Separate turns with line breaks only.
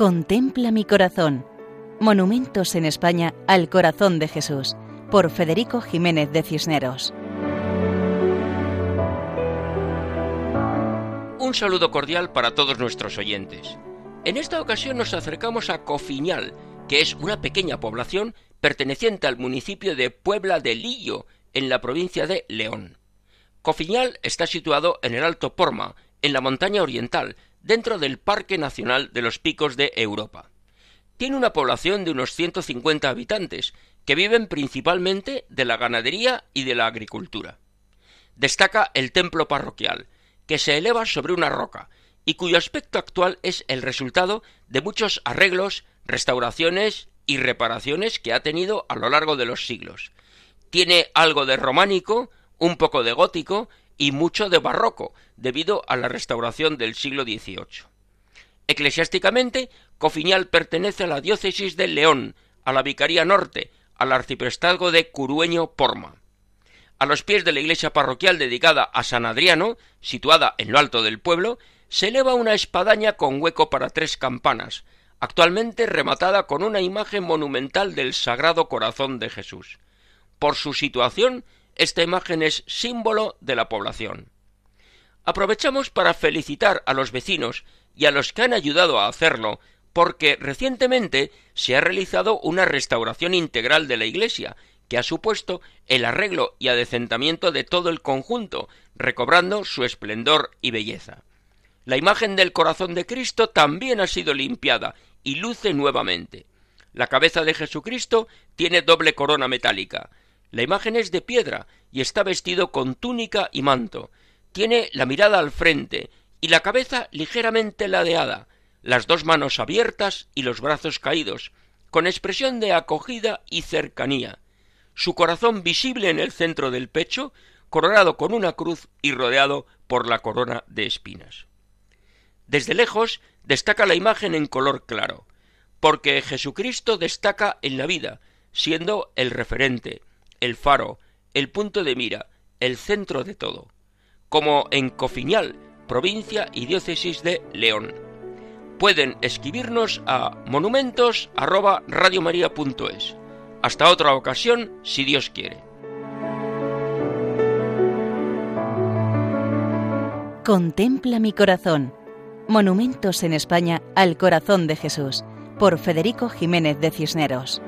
Contempla mi corazón. Monumentos en España al corazón de Jesús, por Federico Jiménez de Cisneros.
Un saludo cordial para todos nuestros oyentes. En esta ocasión nos acercamos a Cofiñal, que es una pequeña población perteneciente al municipio de Puebla de Lillo, en la provincia de León. Cofiñal está situado en el Alto Porma, en la montaña oriental, dentro del Parque Nacional de los Picos de Europa. Tiene una población de unos 150 habitantes, que viven principalmente de la ganadería y de la agricultura. Destaca el templo parroquial, que se eleva sobre una roca, y cuyo aspecto actual es el resultado de muchos arreglos, restauraciones y reparaciones que ha tenido a lo largo de los siglos. Tiene algo de románico, un poco de gótico y mucho de barroco, debido a la restauración del siglo XVIII. Eclesiásticamente, Cofiñal pertenece a la diócesis de León, a la Vicaría Norte, al arciprestazgo de Curueño-Porma. A los pies de la iglesia parroquial dedicada a San Adriano, situada en lo alto del pueblo, se eleva una espadaña con hueco para tres campanas, actualmente rematada con una imagen monumental del Sagrado Corazón de Jesús. Por su situación, esta imagen es símbolo de la población. Aprovechamos para felicitar a los vecinos y a los que han ayudado a hacerlo, porque recientemente se ha realizado una restauración integral de la iglesia, que ha supuesto el arreglo y adecentamiento de todo el conjunto, recobrando su esplendor y belleza. La imagen del corazón de Cristo también ha sido limpiada y luce nuevamente. La cabeza de Jesucristo tiene doble corona metálica, la imagen es de piedra y está vestido con túnica y manto. Tiene la mirada al frente y la cabeza ligeramente ladeada, las dos manos abiertas y los brazos caídos, con expresión de acogida y cercanía. Su corazón visible en el centro del pecho, coronado con una cruz y rodeado por la corona de espinas. Desde lejos destaca la imagen en color claro, porque Jesucristo destaca en la vida, siendo el referente, el faro, el punto de mira, el centro de todo, como en Cofiñal, provincia y diócesis de León. Pueden escribirnos a monumentos@radiomaria.es. Hasta otra ocasión, si Dios quiere.
Contempla mi corazón. Monumentos en España al corazón de Jesús, por Federico Jiménez de Cisneros.